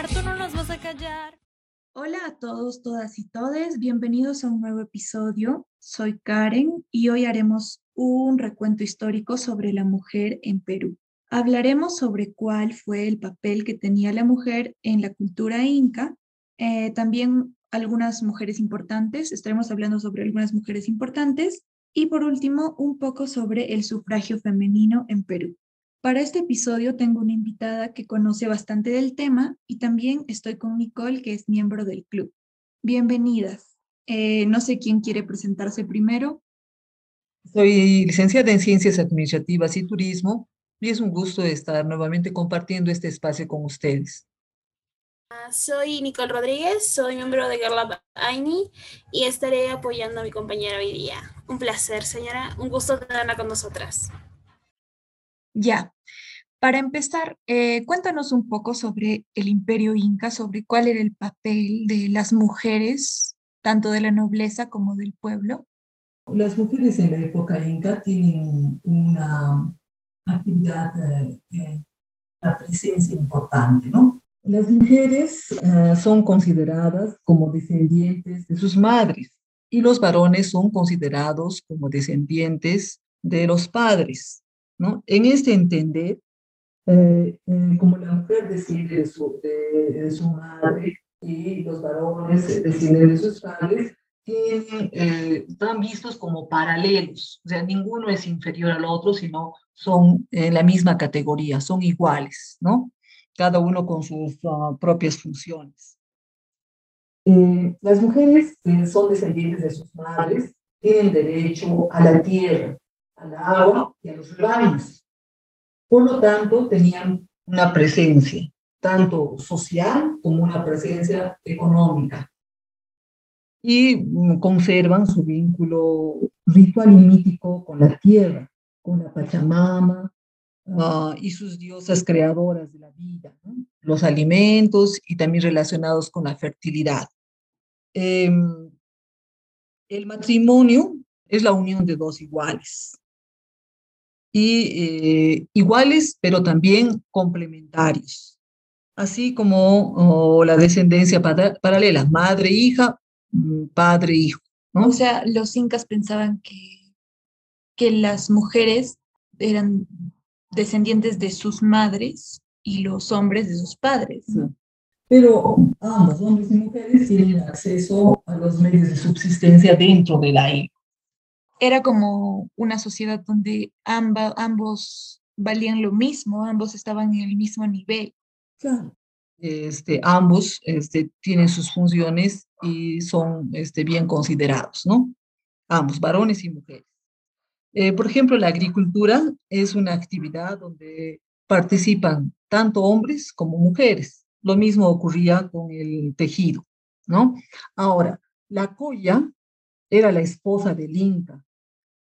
no nos vas a callar. Hola a todos, todas y todes, bienvenidos a un nuevo episodio. Soy Karen y hoy haremos un recuento histórico sobre la mujer en Perú. Hablaremos sobre cuál fue el papel que tenía la mujer en la cultura inca, eh, también algunas mujeres importantes, estaremos hablando sobre algunas mujeres importantes y por último un poco sobre el sufragio femenino en Perú. Para este episodio tengo una invitada que conoce bastante del tema y también estoy con Nicole, que es miembro del club. Bienvenidas. Eh, no sé quién quiere presentarse primero. Soy licenciada en Ciencias Administrativas y Turismo y es un gusto estar nuevamente compartiendo este espacio con ustedes. Ah, soy Nicole Rodríguez, soy miembro de Girl Lab AINI y estaré apoyando a mi compañera hoy día. Un placer, señora. Un gusto tenerla con nosotras. Ya, para empezar, eh, cuéntanos un poco sobre el imperio inca, sobre cuál era el papel de las mujeres, tanto de la nobleza como del pueblo. Las mujeres en la época inca tienen una actividad, eh, eh, una presencia importante, ¿no? Las mujeres son consideradas como descendientes de sus madres y los varones son considerados como descendientes de los padres. En este entender, eh, eh, como la mujer desciende de su, de, su, madre y los varones descienden de sus padres, tienen, eh, están vistos como paralelos, o sea, ninguno es inferior al otro, sino son en la misma categoría, son iguales, ¿no? Cada uno con sus ah, propias funciones. las mujeres que son descendientes de sus madres tienen derecho a la tierra, al agua y a los baños. Por lo tanto, tenían una presencia, tanto social como una presencia económica. Y mm, conservan su vínculo ritual y mítico con la tierra, con la Pachamama ah, y sus diosas creadoras de la vida, los alimentos y también relacionados con la fertilidad. Em, el matrimonio es la unión de dos iguales, y eh, iguales, pero también complementarios, así como la descendencia paralela, madre-hija, mm, padre-hijo. ¿no? O sea, los incas pensaban que, que las mujeres eran descendientes de sus madres y los hombres de sus padres. Pero ambos, hombres y mujeres, tienen acceso a los medios de subsistencia dentro de la isla era como una sociedad donde ambos valían lo mismo, ambos estaban en el mismo nivel. Claro. Este, ambos este, tienen sus funciones y son este, bien considerados, ¿no? Ambos, varones y mujeres. Eh, por ejemplo, la agricultura es una actividad donde participan tanto hombres como mujeres. Lo mismo ocurría con el tejido, ¿no? Ahora, la colla era la esposa del Inca,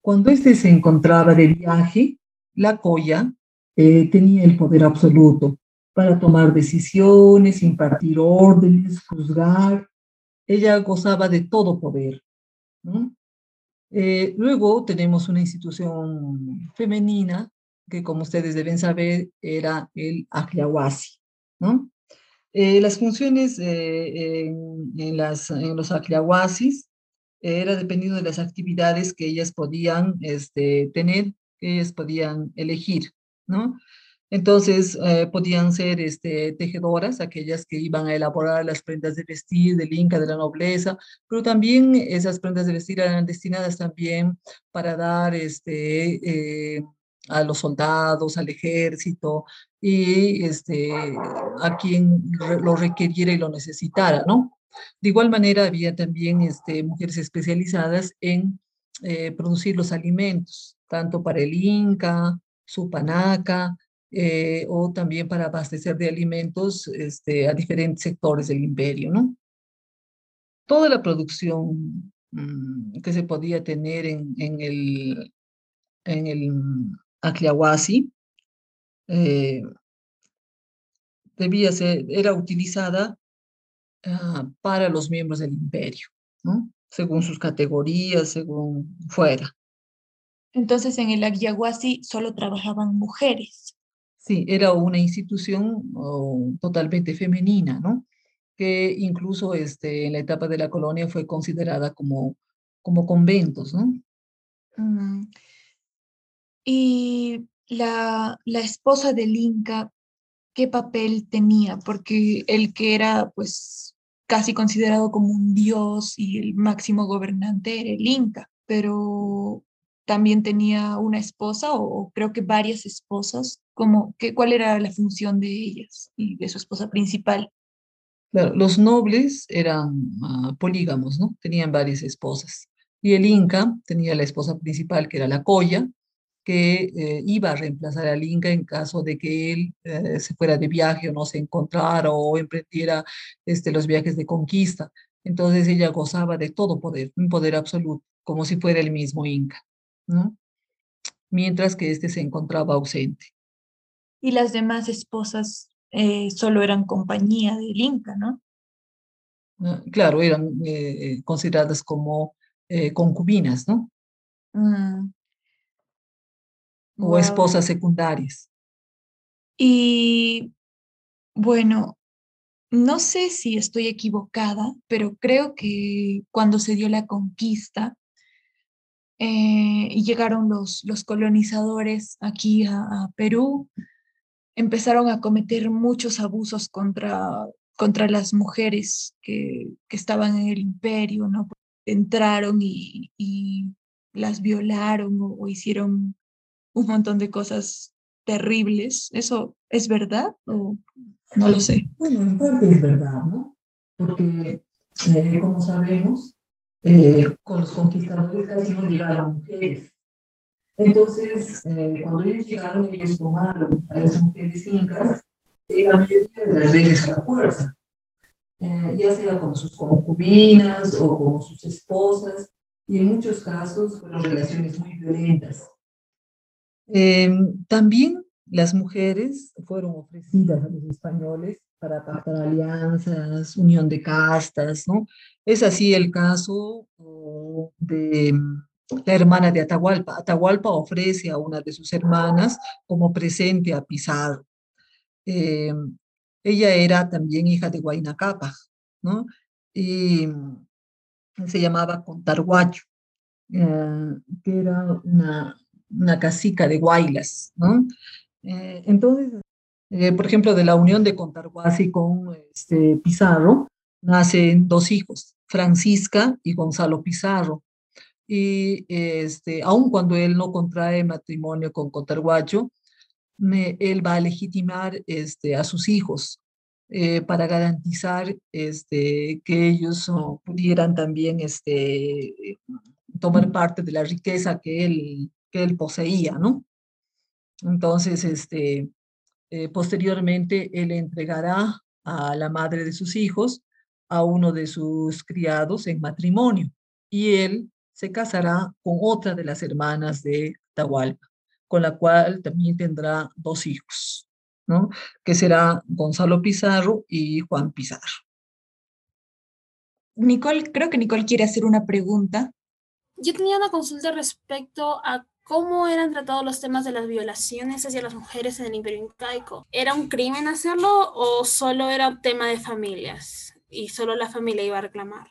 cuando éste se encontraba de viaje, la colla eh, tenía el poder absoluto para tomar decisiones, impartir órdenes, juzgar. Ella gozaba de todo poder. Eh, luego tenemos una institución femenina que, como ustedes deben saber, era el Acliahuasi. ¿no? Eh, las funciones en, en, las, en los Acliahuasis era dependiendo de las actividades que ellas podían este, tener, que ellas podían elegir, ¿no? Entonces, eh, podían ser este, tejedoras, aquellas que iban a elaborar las prendas de vestir del Inca, de la nobleza, pero también esas prendas de vestir eran destinadas también para dar este, eh, a los soldados, al ejército y este, a quien lo requiriera y lo necesitara, ¿no? De igual manera, había también este, mujeres especializadas en eh, producir los alimentos, tanto para el Inca, su panaca, eh, o también para abastecer de alimentos este, a diferentes sectores del imperio, ¿no? Toda la producción mm, que se podía tener en, el, en eh, debía ser, era utilizada Ah, para los miembros del imperio, ¿no? según sus categorías, según fuera. Entonces en el Agyahuasi solo trabajaban mujeres. Sí, era una institución totalmente femenina, ¿no? Que incluso este, en la etapa de la colonia fue considerada como, como conventos, ¿no? Mm. Y la, la esposa del Inca, ¿qué papel tenía? Porque el que era, pues, casi considerado como un dios y el máximo gobernante era el Inca, pero también tenía una esposa o, creo que varias esposas, como que, ¿cuál era la función de ellas y de su esposa principal? los nobles eran ah, polígamos, ¿no? Tenían varias esposas. Y el Inca tenía la esposa principal, que era la Coya, que eh, iba a reemplazar al Inca en caso de que él eh, se fuera de viaje o no se encontrara o emprendiera este, los viajes de conquista. Entonces ella gozaba de todo poder, un poder absoluto, como si fuera el mismo Inca. ¿no? Mientras que este se encontraba ausente. Y las demás esposas eh, solo eran compañía del Inca, ¿no? Ah, claro, eran eh, consideradas como eh, concubinas, ¿no? Mm. O esposas secundarias. Y bueno, no sé si estoy equivocada, pero creo que cuando se dio la conquista, eh, y llegaron los, los colonizadores aquí a, Perú, empezaron a cometer muchos abusos contra, contra las mujeres que, que estaban en el imperio, ¿no? Entraron y, y las violaron o, hicieron un montón de cosas terribles. ¿Eso es verdad o no lo sé? Bueno, en parte es verdad, ¿no? Porque, eh, como sabemos, eh, con los conquistadores casi no llegaron mujeres. Entonces, eh, cuando ellos llegaron, ellos tomaron a las mujeres incas y la mayoría de las veces a la fuerza, eh, ya sea como sus concubinas o como sus esposas, y en muchos casos fueron relaciones muy violentas. También las mujeres fueron ofrecidas a los españoles para pactar alianzas, unión de castas, ¿no? Es así el caso de la hermana de Atahualpa. Atahualpa ofrece a una de sus hermanas como presente a Pizarro. Eh, ella era también hija de Huayna ¿no? Y se llamaba Contarguacho, eh, que era una, una casica de Guaylas, ¿no? Eh, entonces, eh, por ejemplo, de la unión de Contarguasi con este, Pizarro, nacen dos hijos, Francisca y Gonzalo Pizarro. Y este, aun cuando él no contrae matrimonio con Contarguacho, él va a legitimar este, a sus hijos eh, para garantizar este, que ellos pudieran también este, tomar parte de la riqueza que él, que él poseía, ¿no? Entonces, este, eh, posteriormente, él entregará a la madre de sus hijos a uno de sus criados en matrimonio y él se casará con otra de las hermanas de Tahualpa, con la cual también tendrá dos hijos, ¿no? Que será Gonzalo Pizarro y Juan Pizarro. Nicole, creo que Nicole quiere hacer una pregunta. Yo tenía una consulta respecto a cómo eran tratados los temas de las violaciones hacia las mujeres en el imperio incaico. ¿Era un crimen hacerlo o solo era un tema de familias y solo la familia iba a reclamar?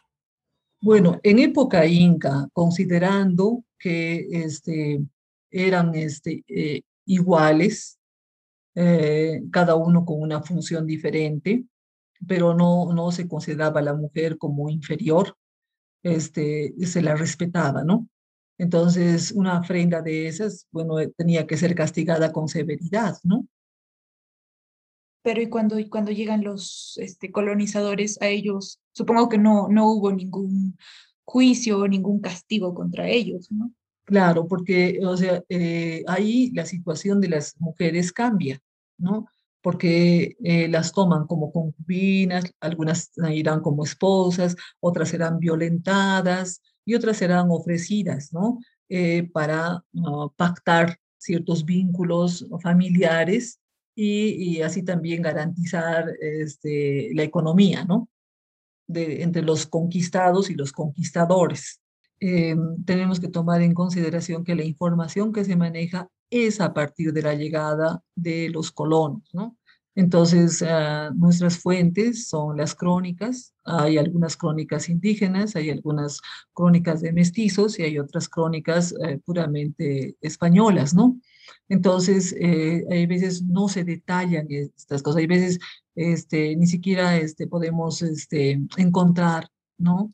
Bueno, en época inca, considerando que este, eran este, eh, iguales, eh, cada uno con una función diferente, pero no, no se consideraba a la mujer como inferior, este, se la respetaba, ¿no? Entonces, una ofrenda de esas, bueno, eh, tenía que ser castigada con severidad, ¿no? Pero y cuando, y cuando llegan los este, colonizadores a ellos, supongo que no, no hubo ningún juicio o ningún castigo contra ellos, ¿no? Claro, porque, o sea, eh, ahí la situación de las mujeres cambia, ¿no? Porque eh, las toman como concubinas, algunas irán como esposas, otras serán violentadas, y otras serán ofrecidas, ¿no? Eh, para pactar ciertos vínculos familiares y, así también garantizar este, la economía, ¿no? De, entre los conquistados y los conquistadores. Em, tenemos que tomar en consideración que la información que se maneja es a partir de la llegada de los colonos, ¿no? Entonces, ah, nuestras fuentes son las crónicas, hay algunas crónicas indígenas, hay algunas crónicas de mestizos y hay otras crónicas eh, puramente españolas, ¿no? Entonces, eh, hay veces no se detallan estas cosas, hay veces este, ni siquiera este, podemos este, encontrar, ¿no?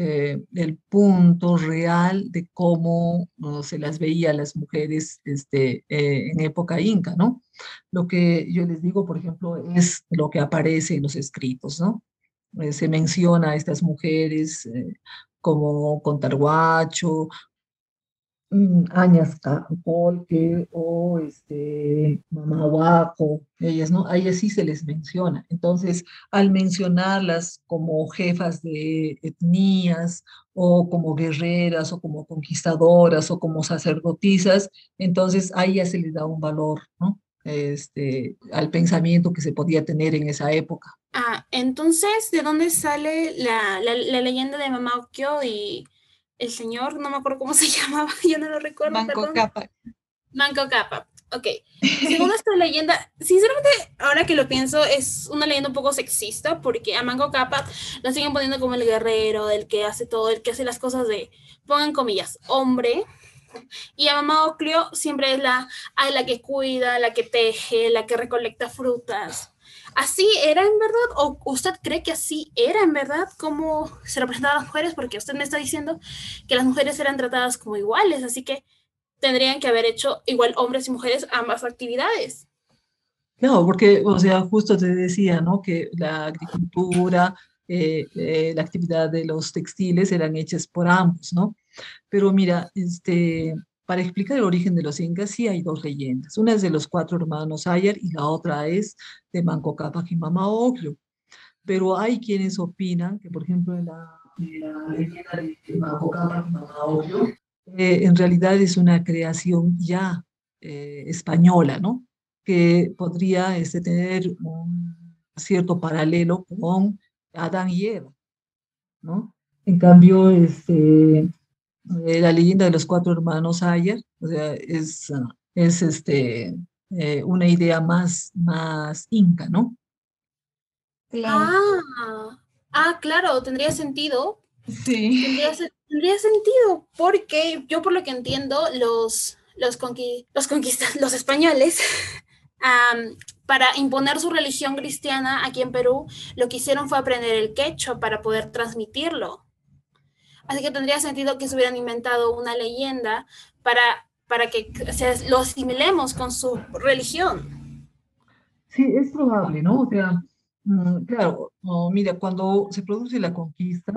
Eh, el punto real de cómo se las veía a las mujeres este, eh, en época inca, ¿no? Lo que yo les digo, por ejemplo, es lo que aparece en los escritos, ¿no? Eh, se menciona a estas mujeres como Contarguacho, Mm, Añas Polque o este, Mamahuaco, ellas, ¿no? A sí se les menciona. Entonces, al mencionarlas como jefas de etnias o como guerreras o como conquistadoras o como sacerdotisas, entonces a ellas se les da un valor, ¿no? Este, al pensamiento que se podía tener en esa época. Ah, entonces, ¿de dónde sale la, la, leyenda de Mamá y el señor, no me acuerdo cómo se llamaba, yo no lo recuerdo. Manco Capa. Manco Capa, ok. Según esta leyenda, sinceramente, ahora que lo pienso, es una leyenda un poco sexista, porque a Manco Capa lo siguen poniendo como el guerrero, el que hace todo, el que hace las cosas de, pongan comillas, hombre. Y a Mamá Oclio siempre es la, la que cuida, la que teje, la que recolecta frutas. ¿Así era en verdad? ¿O usted cree que así era en verdad como se representaban las mujeres? Porque usted me está diciendo que las mujeres eran tratadas como iguales, así que tendrían que haber hecho igual hombres y mujeres ambas actividades. No, porque, o sea, justo te decía, ¿no? Que la agricultura, eh, eh, la actividad de los textiles eran hechas por ambos, ¿no? Pero mira, este, para explicar el origen de los incas sí hay dos leyendas. Una es de los cuatro hermanos Ayar y la otra es de Manco Cápac y Mama Pero hay quienes opinan que, por ejemplo, la, leyenda de Manco Cápac y Mama eh, en realidad es una creación ya eh, española, ¿no? Que podría este, tener un cierto paralelo con Adán y Eva, ¿no? En cambio, este, eh, la leyenda de los cuatro hermanos Ayer, o sea, es, es este, eh, una idea más, más inca, ¿no? Ah, ah, claro, tendría sentido. Sí. Tendría, sentido, porque yo por lo que entiendo, los, los, los conquistas, los españoles, para imponer su religión cristiana aquí en Perú, lo que hicieron fue aprender el quechua para poder transmitirlo. Así que tendría sentido que se hubieran inventado una leyenda para, para que lo asimilemos con su religión. Sí, es probable, ¿no? O sea, mm, claro, mira, cuando se produce la conquista,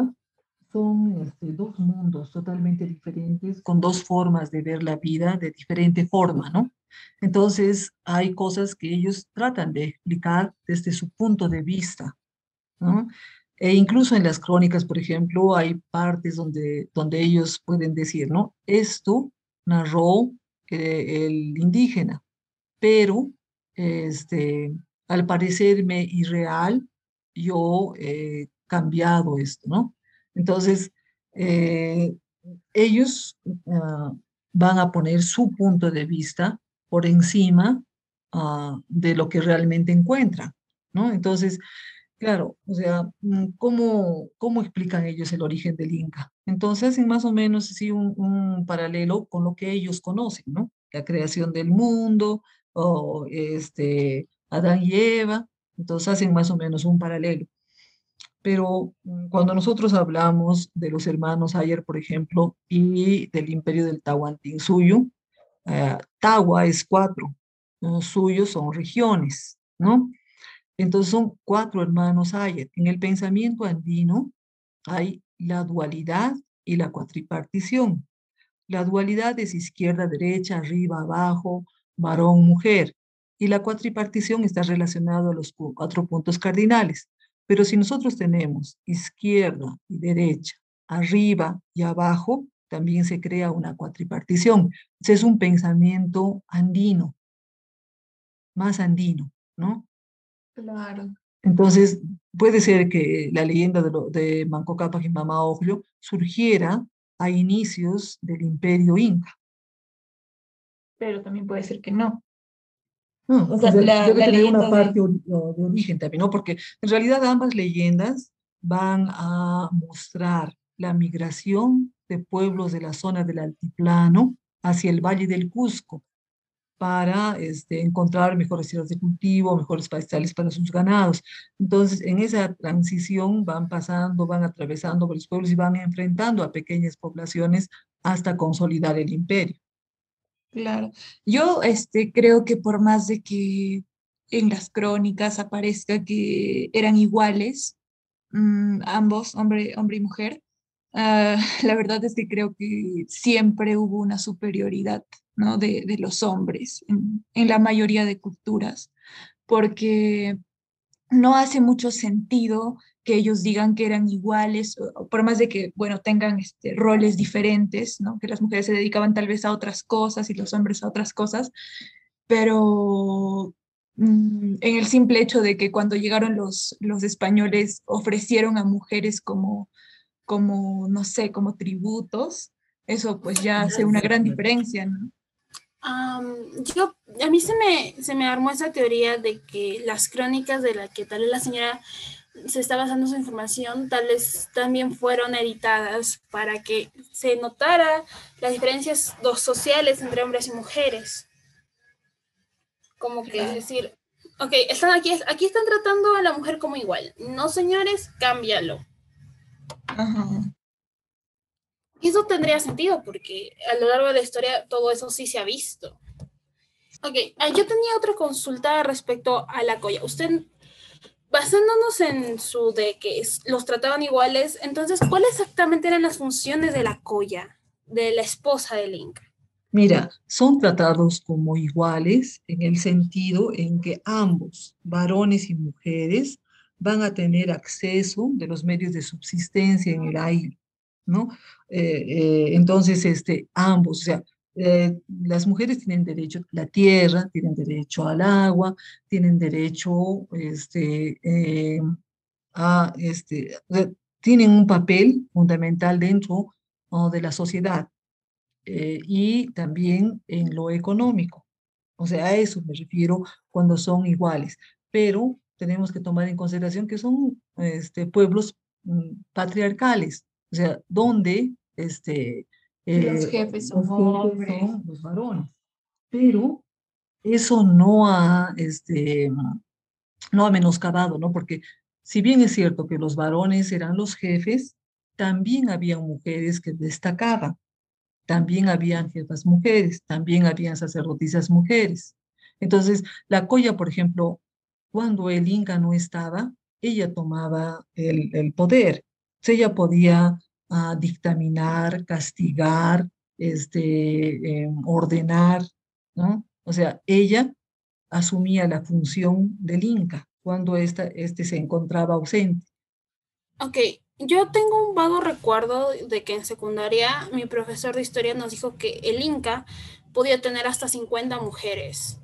son este, dos mundos totalmente diferentes, con dos formas de ver la vida de diferente forma, ¿no? Entonces, hay cosas que ellos tratan de explicar desde su punto de vista, ¿no? E incluso en las crónicas, por ejemplo, hay partes donde, donde ellos pueden decir, ¿no? Esto narró eh, el indígena, pero este, al parecerme irreal, yo he cambiado esto, ¿no? Entonces, eh, ellos ah, van a poner su punto de vista por encima ah, de lo que realmente encuentran, ¿no? Entonces, Claro, o sea, mm, ¿cómo, ¿cómo explican ellos el origen del Inca? Entonces hacen más o menos así un, paralelo con lo que ellos conocen, ¿no? La creación del mundo, o este, Adán y Eva, entonces hacen más o menos un paralelo. Pero mm, cuando nosotros hablamos de los hermanos Ayer, por ejemplo, y del imperio del Tahuantinsuyo, eh, Tawa es cuatro, los suyos son regiones, ¿no? Entonces son cuatro hermanos hay. En el pensamiento andino hay la dualidad y la cuatripartición. La dualidad es izquierda, derecha, arriba, abajo, varón, mujer. Y la cuatripartición está relacionada a los cuatro puntos cardinales. Pero si nosotros tenemos izquierda y derecha, arriba y abajo, también se crea una cuatripartición. Ese es un pensamiento andino, más andino, ¿no? Claro. Entonces, puede ser que la leyenda de, de Manco Cápac y Mama surgiera a inicios del imperio inca. pero también puede ser que no. o sea, debe tener una parte de... de origen también, ¿no? Porque en realidad ambas leyendas van a mostrar la migración de pueblos de la zona del altiplano hacia el Valle del Cusco para este, encontrar mejores tierras de cultivo, mejores pastizales para sus ganados. Entonces, en esa transición van pasando, van atravesando los pueblos y van enfrentando a pequeñas poblaciones hasta consolidar el imperio. Claro. Yo este, creo que por más de que en las crónicas aparezca que eran iguales, mm, ambos, hombre, hombre y mujer, ah, la verdad es que creo que siempre hubo una superioridad de, los hombres en, la mayoría de culturas, porque no hace mucho sentido que ellos digan que eran iguales, por más de que, bueno, tengan este, roles diferentes, ¿no? que las mujeres se dedicaban tal vez a otras cosas y los hombres a otras cosas, pero mm, en el simple hecho de que cuando llegaron los españoles ofrecieron a mujeres como, como, no sé, como tributos, eso pues ya hace una gran diferencia, ¿no? yo, a mí se me, se me armó esa teoría de que las crónicas de la que tal vez la señora se está basando su información, tal vez también fueron editadas para que se notara las diferencias sociales entre hombres y mujeres. Como que es decir, ok, están aquí, aquí están tratando a la mujer como igual. No, señores, cámbialo. Ajá. Eso tendría sentido porque a lo largo de la historia todo eso sí se ha visto. Ok, ah, yo tenía otra consulta respecto a la colla. Usted, basándonos en su de que los trataban iguales, entonces, ¿cuáles exactamente eran las funciones de la colla, de la esposa del Inca? Mira, son tratados como iguales en el sentido en que ambos, varones y mujeres, van a tener acceso de los medios de subsistencia en el aire ¿no? Eh, eh, entonces, este, ambos, o sea, eh, las mujeres tienen derecho a la tierra, tienen derecho al agua, tienen derecho este, a, este, tienen un papel fundamental dentro de la sociedad y también en lo económico. O sea, a eso me refiero cuando son iguales, pero tenemos que tomar en consideración que son este, pueblos mm, patriarcales, o sea, donde este, los eh, jefes son, los, varones. Pero eso no ha, este, no ha menoscabado, ¿no? Porque si bien es cierto que los varones eran los jefes, también había mujeres que destacaban. También habían jefas mujeres, también habían sacerdotisas mujeres. Entonces, la Coya, por ejemplo, cuando el Inca no estaba, ella tomaba el, el poder ella podía uh, dictaminar, castigar, este, eh, ordenar, ¿no? O sea, ella asumía la función del Inca cuando esta, este se encontraba ausente. Ok, yo tengo un vago recuerdo de que en secundaria mi profesor de historia nos dijo que el Inca podía tener hasta 50 mujeres.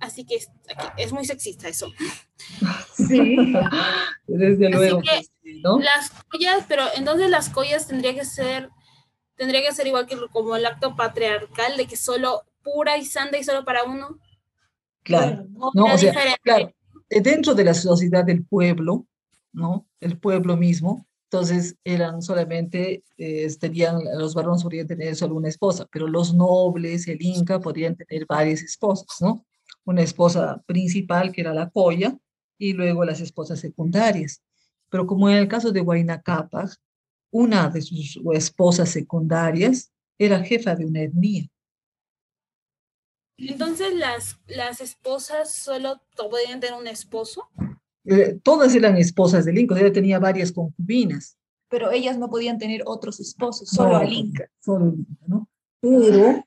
Así que es, es muy sexista eso. Sí, desde luego. Las collas, pero entonces las collas tendría que ser, tendría que ser igual que como el acto patriarcal de que solo pura y santa y solo para uno. Claro, no, o sea, claro, eh, dentro de la sociedad del pueblo, ¿no? El pueblo mismo, entonces eran solamente, eh, tenían, los varones podrían tener solo una esposa, pero los nobles, el Inca, podrían tener varias esposas, ¿no? Una esposa principal, que era la colla, y luego las esposas secundarias. Pero como en el caso de Huayna Capac, una de sus esposas secundarias era jefa de una etnia. Entonces, ¿las, las esposas solo podían tener un esposo? Eh, todas eran esposas del Inca, ella tenía varias concubinas. Pero ellas no podían tener otros esposos, solo el Inca. Solo el Inca, ¿no? Pero...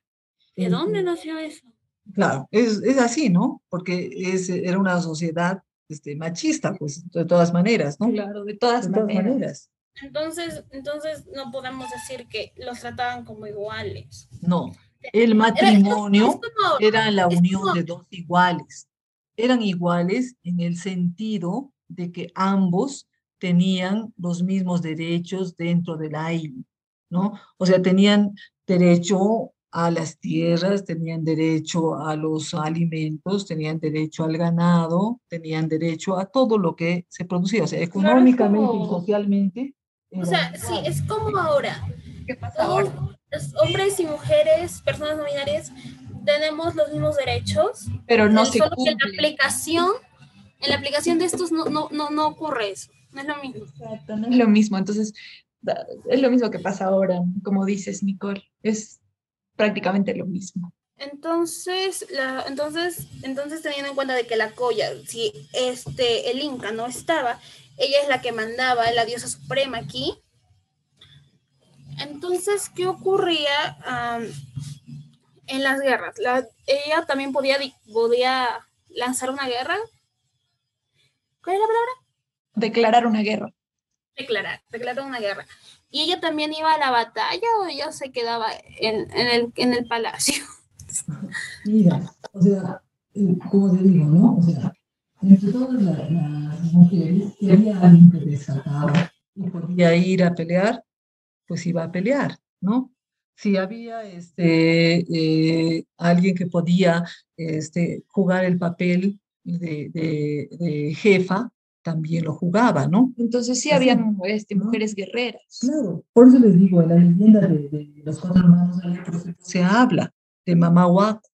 ¿De dónde nació eso? Claro, es, es así, ¿no? Porque es, era una sociedad este, machista, pues de todas maneras, ¿no? Claro, de todas, maneras. Entonces, entonces no podemos decir que los trataban como iguales. No, el matrimonio era, la unión de dos iguales. Eran iguales en el sentido de que ambos tenían los mismos derechos dentro del aire, ¿no? O sea, tenían derecho a las tierras, tenían derecho a los alimentos, tenían derecho al ganado, tenían derecho a todo lo que se producía, o sea, económicamente y socialmente. O sea, sí, es como ahora. ¿Qué pasa ahora? Los hombres y mujeres, personas no binarias, tenemos los mismos derechos. Pero no se solo que en la aplicación, en la aplicación de estos no, no, no, no ocurre eso. No es lo mismo. Exacto, no es lo mismo. Entonces, es lo mismo que pasa ahora, como dices, Nicole. Es prácticamente lo mismo. Entonces, la, entonces, entonces teniendo en cuenta de que la Coya, si este, el Inca no estaba, ella es la que mandaba, la diosa suprema aquí. Entonces, ¿qué ocurría en las guerras? La- ella también podía, podía lanzar una guerra. ¿Cuál es la palabra? Declarar una guerra. Declarar, declarar una guerra. ¿Y ella también iba a la batalla o ella se quedaba en, el, palacio? Mira, o sea, eh, como te digo, ¿no? O sea, entre todas la- las mujeres, si había alguien que destacaba y podía ir a pelear, pues iba a pelear, ¿no? Si había este, eh, alguien que podía este, jugar el papel de jefa, también lo jugaba, ¿no? Entonces sí Así, habían este, mujeres guerreras. Claro, por eso les digo, en la leyenda de, de los cuatro hermanos se habla de Mamá Huaco,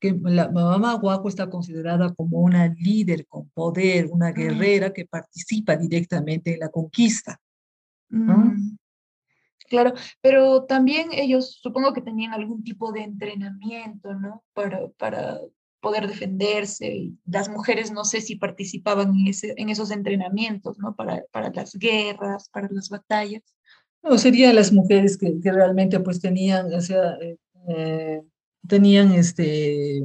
que la Mamá Huaco está considerada como una líder con poder, una guerrera que participa directamente en la conquista. Mm, Claro, pero también ellos supongo que tenían algún tipo de entrenamiento, ¿no? Para, para poder defenderse. las mujeres no sé si participaban en, ese, en esos entrenamientos, ¿no? Para, para las guerras, para las batallas. No, serían las mujeres que, que realmente pues tenían, o sea, eh, eh, tenían este,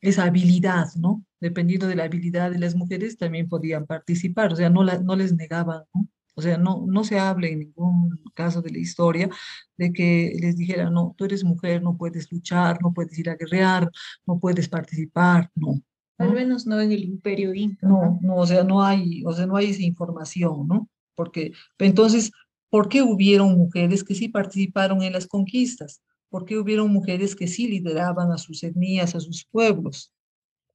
esa habilidad, ¿no? Dependiendo de la habilidad de las mujeres, también podían participar, o sea, no, la, no les negaban, ¿no? O sea, no, no se habla en ningún caso de la historia de que les dijeran, no, tú eres mujer, no puedes luchar, no puedes ir a guerrear, no puedes participar, no. Al ¿no? menos no en el imperio inca. No, no, o sea, no hay, o sea, no hay esa información, ¿no? Porque, entonces, ¿por qué hubieron mujeres que sí participaron en las conquistas? ¿Por qué hubieron mujeres que sí lideraban a sus etnias, a sus pueblos?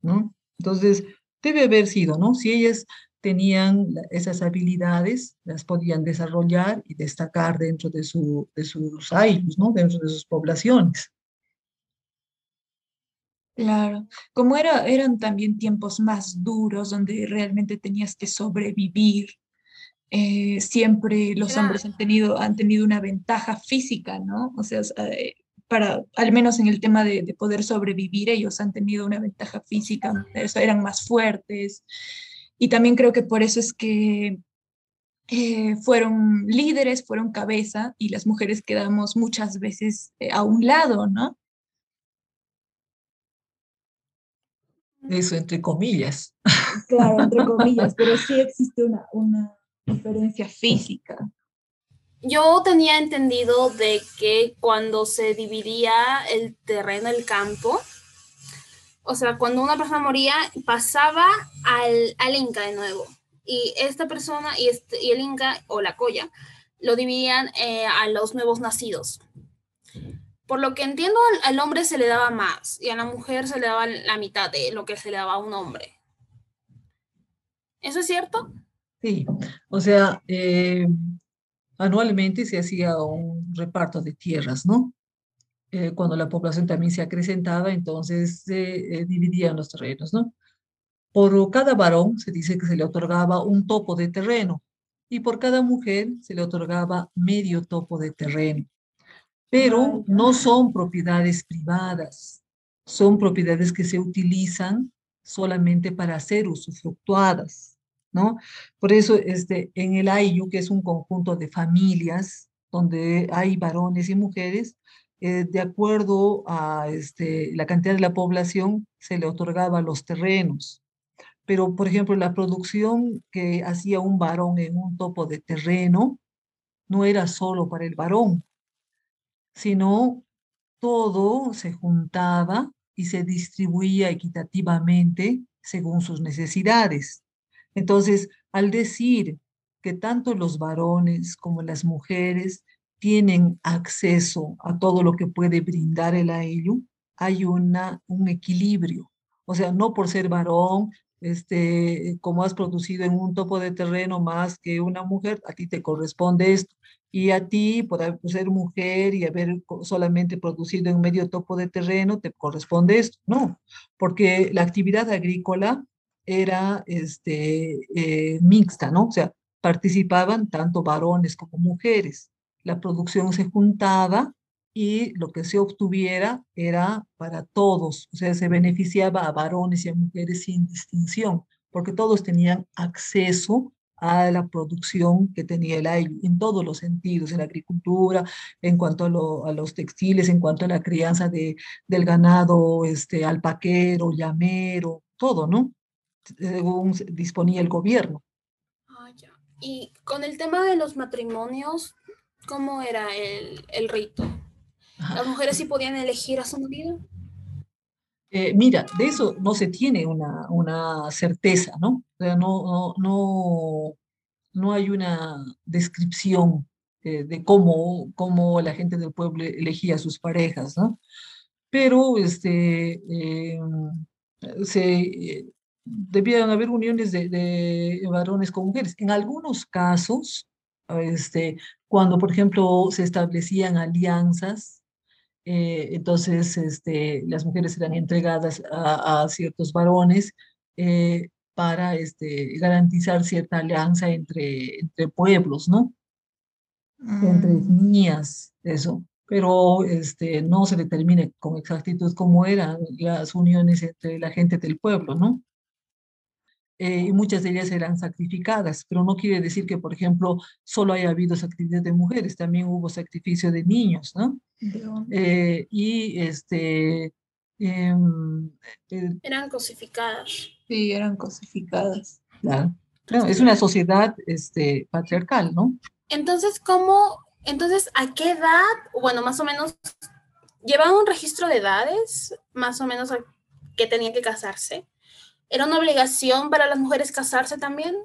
¿No? Entonces, debe haber sido, ¿no? Si ellas tenían esas habilidades, las podían desarrollar y destacar dentro de, su, de sus aires, ¿no? Dentro de sus poblaciones. Claro, como era, eran también tiempos más duros donde realmente tenías que sobrevivir, eh, siempre los hombres han tenido, han tenido una ventaja física, ¿no? O sea, eh, para, al menos en el tema de, de poder sobrevivir, ellos han tenido una ventaja física, eran más fuertes. Y también creo que por eso es que eh, fueron líderes, fueron cabeza y las mujeres quedamos muchas veces eh, a un lado, ¿no? Eso entre comillas. Claro, entre comillas, pero sí existe una, una diferencia física. Yo tenía entendido de que cuando se dividía el terreno, el campo, o sea, cuando una persona moría, pasaba al, al Inca de nuevo. Y esta persona y, este, y el Inca o la Coya lo dividían eh, a los nuevos nacidos. Por lo que entiendo, al, hombre se le daba más y a la mujer se le daba la mitad de lo que se le daba a un hombre. ¿Eso es cierto? Sí, o sea, eh, anualmente se hacía un reparto de tierras, ¿no? Eh, cuando la población también se acrecentaba, entonces se eh, dividían los terrenos, ¿no? Por cada varón se dice que se le otorgaba un topo de terreno y por cada mujer se le otorgaba medio topo de terreno. Pero no son propiedades privadas, son propiedades que se utilizan solamente para hacer usufructuadas, ¿no? Por eso este, en el Ayu, que es un conjunto de familias donde hay varones y mujeres, eh, de acuerdo a este, la cantidad de la población, se le otorgaba los terrenos. Pero, por ejemplo, la producción que hacía un varón en un topo de terreno no era solo para el varón, sino todo se juntaba y se distribuía equitativamente según sus necesidades. Entonces, al decir que tanto los varones como las mujeres tienen acceso a todo lo que puede brindar el AELU, hay una, un equilibrio. O sea, no por ser varón, este, como has producido en un topo de terreno más que una mujer, a ti te corresponde esto. Y a ti, por ser mujer y haber solamente producido en medio topo de terreno, te corresponde esto. No, porque la actividad agrícola era este, eh, mixta, ¿no? O sea, participaban tanto varones como mujeres. La producción se juntaba y lo que se obtuviera era para todos, o sea, se beneficiaba a varones y a mujeres sin distinción, porque todos tenían acceso a la producción que tenía el aire en todos los sentidos, en la agricultura, en cuanto a, los textiles, en cuanto a la crianza de, del ganado este, alpaquero, llamero, todo, ¿no? Según disponía el gobierno. Ah, ya. Y con el tema de los matrimonios, ¿cómo era el, el rito? ¿Las mujeres sí podían elegir a su marido? Eh, mira, de eso no se tiene una, una certeza, ¿no? O sea, no, no, no, hay una descripción eh, de cómo, cómo la gente del pueblo elegía a sus parejas, ¿no? Pero este, eh, se, debían haber uniones de, de, varones con mujeres. En algunos casos, este, cuando, por ejemplo, se establecían alianzas eh, entonces, este, las mujeres eran entregadas a, ciertos varones eh, para este, garantizar cierta alianza entre, entre pueblos, ¿no? Entre mm. etnias, eso. Pero este, no se determina con exactitud cómo eran las uniones entre la gente del pueblo, ¿no? Eh, y muchas de ellas eran sacrificadas, pero no quiere decir que, por ejemplo, solo haya habido sacrificio de mujeres, también hubo sacrificio de niños, ¿no? Eh, y este... Em, eh, eran cosificadas. Sí, eran cosificadas. Claro. es una sociedad este, patriarcal, ¿no? Entonces, ¿cómo, entonces, a qué edad, bueno, más o menos, llevaban un registro de edades, más o menos a que tenían que casarse? ¿Era una obligación para las mujeres casarse también?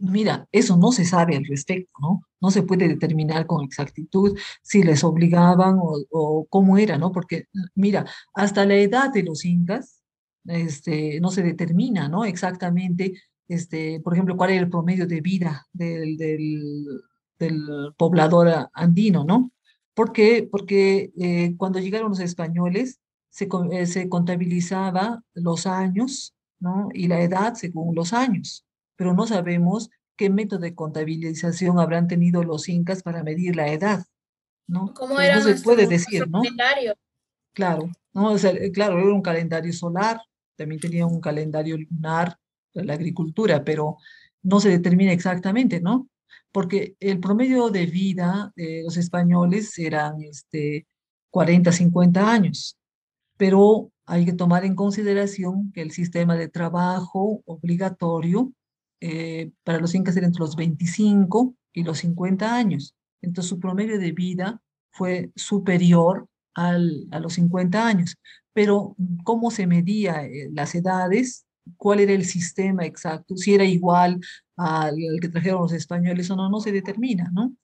Mira, eso no se sabe al respecto, ¿no? No se puede determinar con exactitud si les obligaban o, cómo era, ¿no? Porque, mira, hasta la edad de los incas, este, no se determina, ¿no? Exactamente, este, por ejemplo, cuál era el promedio de vida del, del, del poblador andino, ¿no? ¿Por qué? Porque eh, cuando llegaron los españoles, se, eh, se contabilizaba los años ¿no? y la edad según los años, pero no sabemos qué método de contabilización habrán tenido los incas para medir la edad. ¿no? ¿Cómo era no se puede decir, ¿no? Claro, ¿no? claro, era un calendario solar, también tenía un calendario lunar de la agricultura, pero no se determina exactamente, ¿no? Porque el promedio de vida de los españoles eran este, 40, 50 años, pero hay que tomar en consideración que el sistema de trabajo obligatorio eh, para los incas era entre los 25 y los 50 años. Entonces su promedio de vida fue superior al, a los 50 años. Pero cómo se medía eh, las edades, cuál era el sistema exacto, si era igual al, que trajeron los españoles o no, no se determina, ¿no?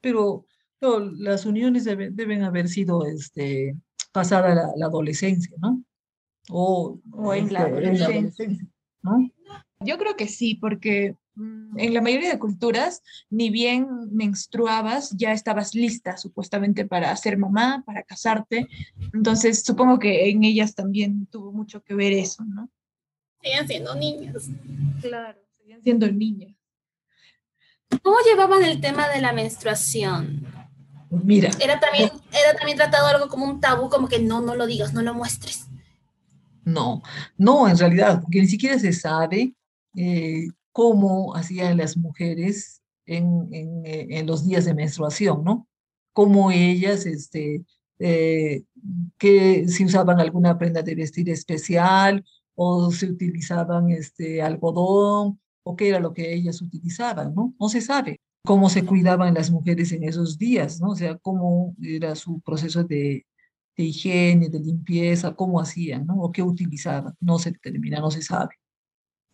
Pero, las uniones deben haber sido este, pasada la, la adolescencia, ¿no? O, en, la adolescencia, ¿no? Yo creo que sí, porque mm, en la mayoría de culturas, ni bien menstruabas, ya estabas lista supuestamente para ser mamá, para casarte. Entonces, supongo que en ellas también tuvo mucho que ver eso, ¿no? Seguían siendo niñas. Claro, seguían siendo niñas. ¿Cómo llevaban el tema de la menstruación? Mira. Era también, era también tratado algo como un tabú, como que no, no lo digas, no lo muestres. No, no, en realidad, porque ni siquiera se sabe eh, cómo hacían las mujeres en, eh, en, los días de menstruación, ¿no? Cómo ellas, este, eh, que si usaban alguna prenda de vestir especial o si utilizaban este, algodón o qué era lo que ellas utilizaban, ¿no? No se sabe cómo se cuidaban las mujeres en esos días, ¿no? O sea, cómo era su proceso de, de higiene, de limpieza, cómo hacían, ¿no? O qué utilizaban, no se determina, no se sabe.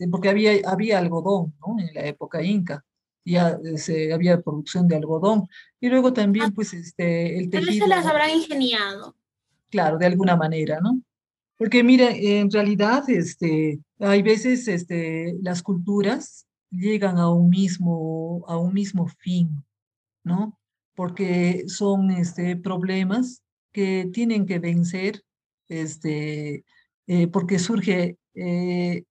Porque había, había algodón, ¿no? En la época inca. ya se, había producción de algodón. Y luego también, pues, este, el tejido. se las habrán ingeniado. Claro, de alguna manera, ¿no? Porque mira, en realidad, este, hay veces este, las culturas llegan a un mismo, a un mismo fin, ¿no? Porque son este, problemas que tienen que vencer, este, eh, porque surge eh,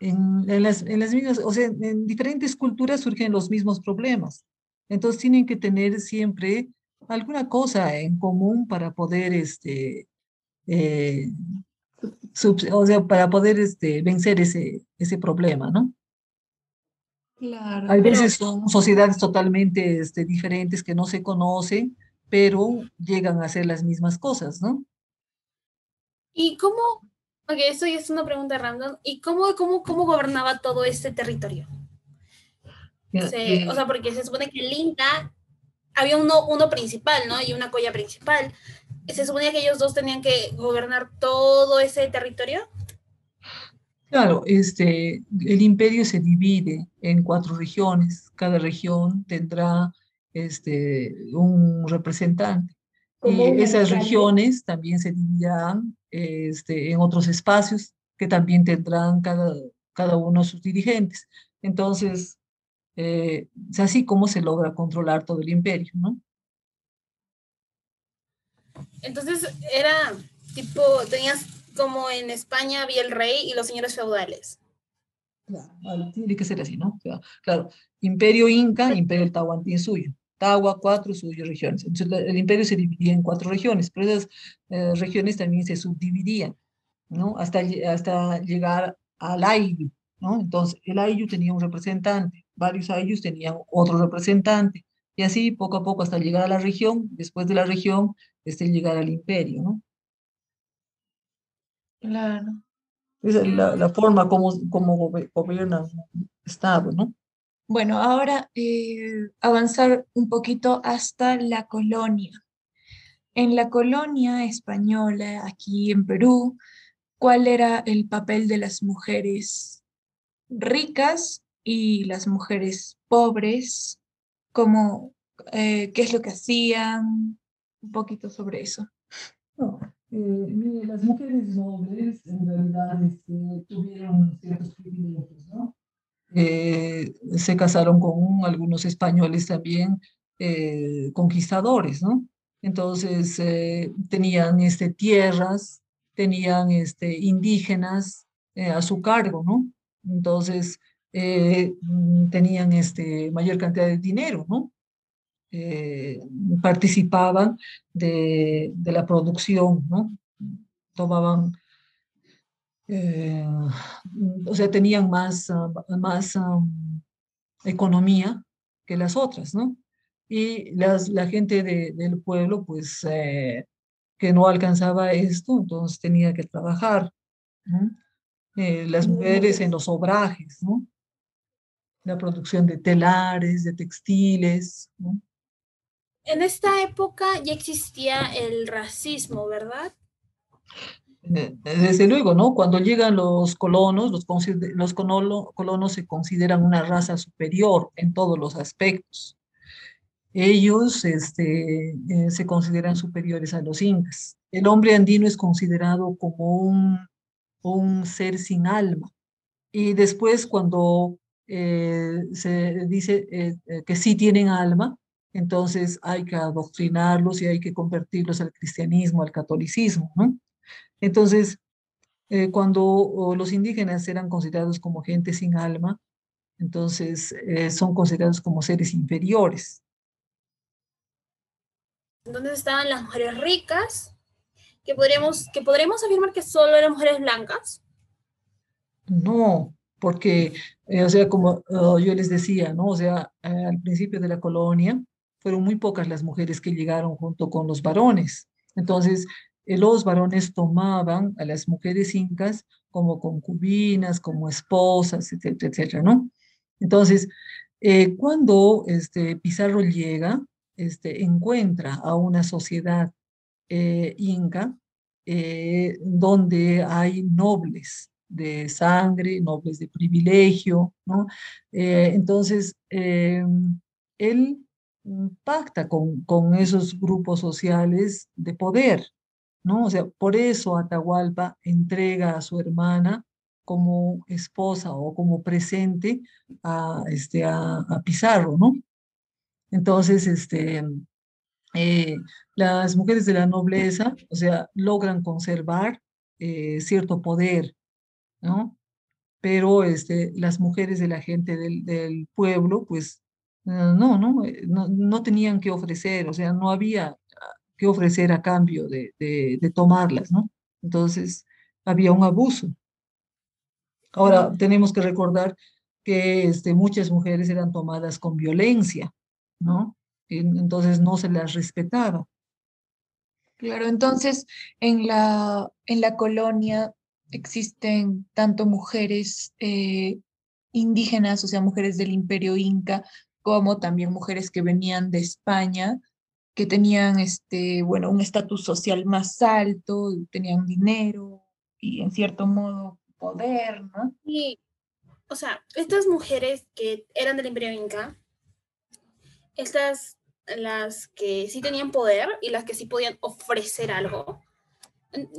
en, las, en las mismas, o sea, en diferentes culturas surgen los mismos problemas. Entonces tienen que tener siempre alguna cosa en común para poder, este, eh, o sea, para poder este, vencer ese, ese problema, ¿no? Claro. Hay veces son sociedades totalmente este, diferentes que no se conocen, pero llegan a hacer las mismas cosas, ¿no? ¿Y cómo? Ok, esto ya es una pregunta random. ¿Y cómo, cómo, cómo gobernaba todo este territorio? o sea, porque se supone que el Inca había uno, uno principal, ¿no? Y una colla principal. ¿Se suponía que ellos dos tenían que gobernar todo ese territorio? Claro, este, el imperio se divide en cuatro regiones. Cada región tendrá este, un representante. Y esas regiones también se dividirán este, en otros espacios que también tendrán cada, cada uno sus dirigentes. Entonces, eh, es así como se logra controlar todo el imperio, ¿no? Entonces era tipo, tenías como en España había el rey y los señores feudales. Claro, tiene que ser así, ¿no? Claro, imperio inca, imperio tahuantín Tagua, cuatro suyas regiones. Entonces el imperio se dividía en cuatro regiones, pero esas eh, regiones también se subdividían, ¿no? Hasta, hasta llegar al Ayllu, ¿no? Entonces el Ayllu tenía un representante, varios Ayllus tenían otro representante, y así poco a poco hasta llegar a la región, después de la región, este, llegar al imperio, ¿no? Claro. Esa es la, la forma como, como gobierna un Estado, ¿no? Bueno, ahora eh, avanzar un poquito hasta la colonia. En la colonia española, aquí en Perú, ¿cuál era el papel de las mujeres ricas y las mujeres pobres eh, qué es lo que hacían, un poquito sobre eso. Eh, las mujeres nobles en realidad este, tuvieron ciertos privilegios, ¿no? Eh, se casaron con algunos españoles también conquistadores, ¿no? Entonces tenían este, tierras, tenían este, indígenas a su cargo, ¿no? Entonces eh, tenían este, mayor cantidad de dinero, ¿no? Eh, participaban de, de, la producción, ¿no? Tomaban, eh, o sea, tenían más, ah, más um, economía que las otras, ¿no? Y las, la gente de, del pueblo, pues, que no alcanzaba esto, entonces tenía que trabajar. las mujeres en los obrajes, ¿no? la producción de telares, de textiles. En esta época ya existía el racismo, ¿verdad? Eh, desde luego, ¿no? Cuando llegan los colonos, los, los colonos se consideran una raza superior en todos los aspectos. Ellos este, eh, se consideran superiores a los incas. El hombre andino es considerado como un, un ser sin alma. Y después, cuando eh, se dice eh, eh, que sí tienen alma, entonces hay que adoctrinarlos y hay que convertirlos al cristianismo, al catolicismo, ¿no? Entonces, cuando los indígenas eran considerados como gente sin alma, entonces son considerados como seres inferiores. ¿Dónde estaban las mujeres ricas? ¿Que podríamos, que podríamos afirmar que solo eran mujeres blancas? No, porque, eh, o sea, como oh, yo les decía, ¿no? O sea, eh, al principio de la colonia fueron muy pocas las mujeres que llegaron junto con los varones. Entonces, eh, los varones tomaban a las mujeres incas como concubinas, como esposas, etcétera, etcétera, ¿no? Entonces, cuando este, Pizarro llega, este, encuentra a una sociedad inca donde hay nobles, de sangre, nobles de privilegio, ¿no? Eh, entonces, eh, él pacta con, con esos grupos sociales de poder, ¿no? O sea, por eso Atahualpa entrega a su hermana como esposa o como presente a, este, a, Pizarro, ¿no? Entonces, este, eh, las mujeres de la nobleza, o sea, logran conservar eh, cierto poder, ¿no? Pero este, las mujeres de la gente del, del pueblo, pues, no, no, no, no tenían que ofrecer, o sea, no había que ofrecer a cambio de, de, de tomarlas, ¿no? Entonces, había un abuso. Ahora, tenemos que recordar que este, muchas mujeres eran tomadas con violencia, ¿no? Entonces no se las respetaba. Claro, entonces en la, en la colonia existen tanto mujeres eh, indígenas, o sea, mujeres del imperio inca, como también mujeres que venían de España, que tenían, este, bueno, un estatus social más alto, tenían dinero y en cierto modo poder, ¿no? Y, o sea, estas mujeres que eran del imperio inca, estas, las que sí tenían poder y las que sí podían ofrecer algo,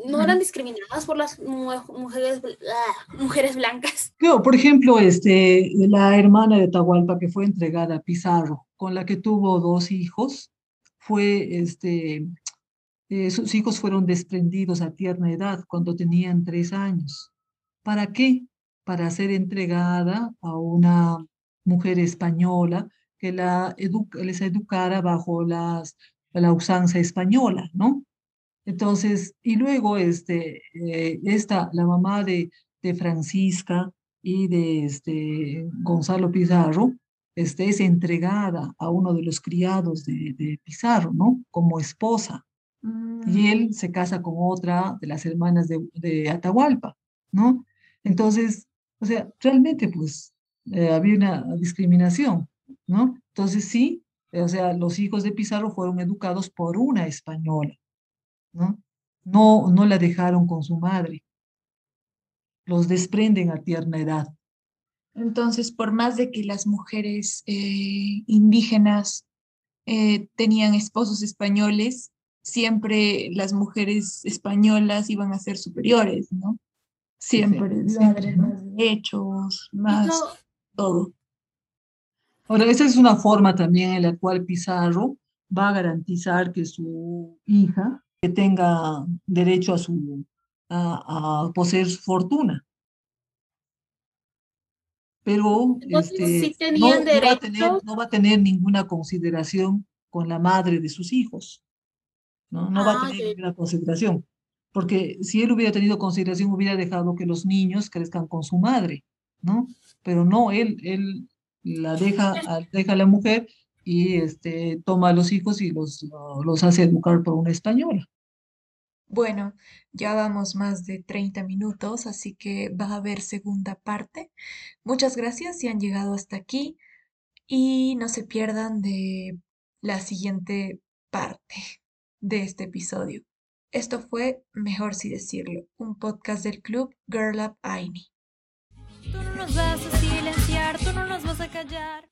no eran discriminadas por las mujeres, ah, mujeres blancas. No, por ejemplo, este, la hermana de Tahualpa que fue entregada a Pizarro, con la que tuvo dos hijos, fue, este, eh, sus hijos fueron desprendidos a tierna edad, cuando tenían tres años. ¿Para qué? Para ser entregada a una mujer española que la les educara bajo las, la usanza española, ¿no? Entonces, y luego este, eh, esta, la mamá de, de Francisca y de este, Gonzalo Pizarro, este, es entregada a uno de los criados de, de Pizarro, ¿no? Como esposa. Y él mm. se casa con otra de las hermanas de, de Atahualpa, ¿no? Entonces, o sea, realmente pues eh, había una discriminación, ¿no? Entonces sí, o sea, los hijos de Pizarro fueron educados por una española, ¿no? No, no la dejaron con su madre. Los desprenden a tierna edad. Entonces, por más de que las mujeres eh, indígenas eh, tenían esposos españoles, siempre las mujeres españolas iban a ser superiores, ¿no? Siempre, siempre más derechos, más todo. Ahora, esa es una forma también en la cual Pizarro va a garantizar que su hija que tenga derecho a, su, a, poseer su fortuna. Pero este, no, va a tener, no, va a tener, ninguna consideración con la madre de sus hijos. No, no va a ah, tener ninguna consideración porque si él hubiera tenido consideración, hubiera dejado que los niños crezcan con su madre, ¿no? Pero no, él, él la deja, deja a la mujer y este, toma a los hijos y los, los hace educar por una española. Bueno, ya vamos más de 30 minutos, así que va a haber segunda parte. Muchas gracias si han llegado hasta aquí y no se pierdan de la siguiente parte de este episodio. Esto fue Mejor si decirlo, un podcast del club Girl Up Aini. Tú no nos vas a silenciar, tú no nos vas a callar.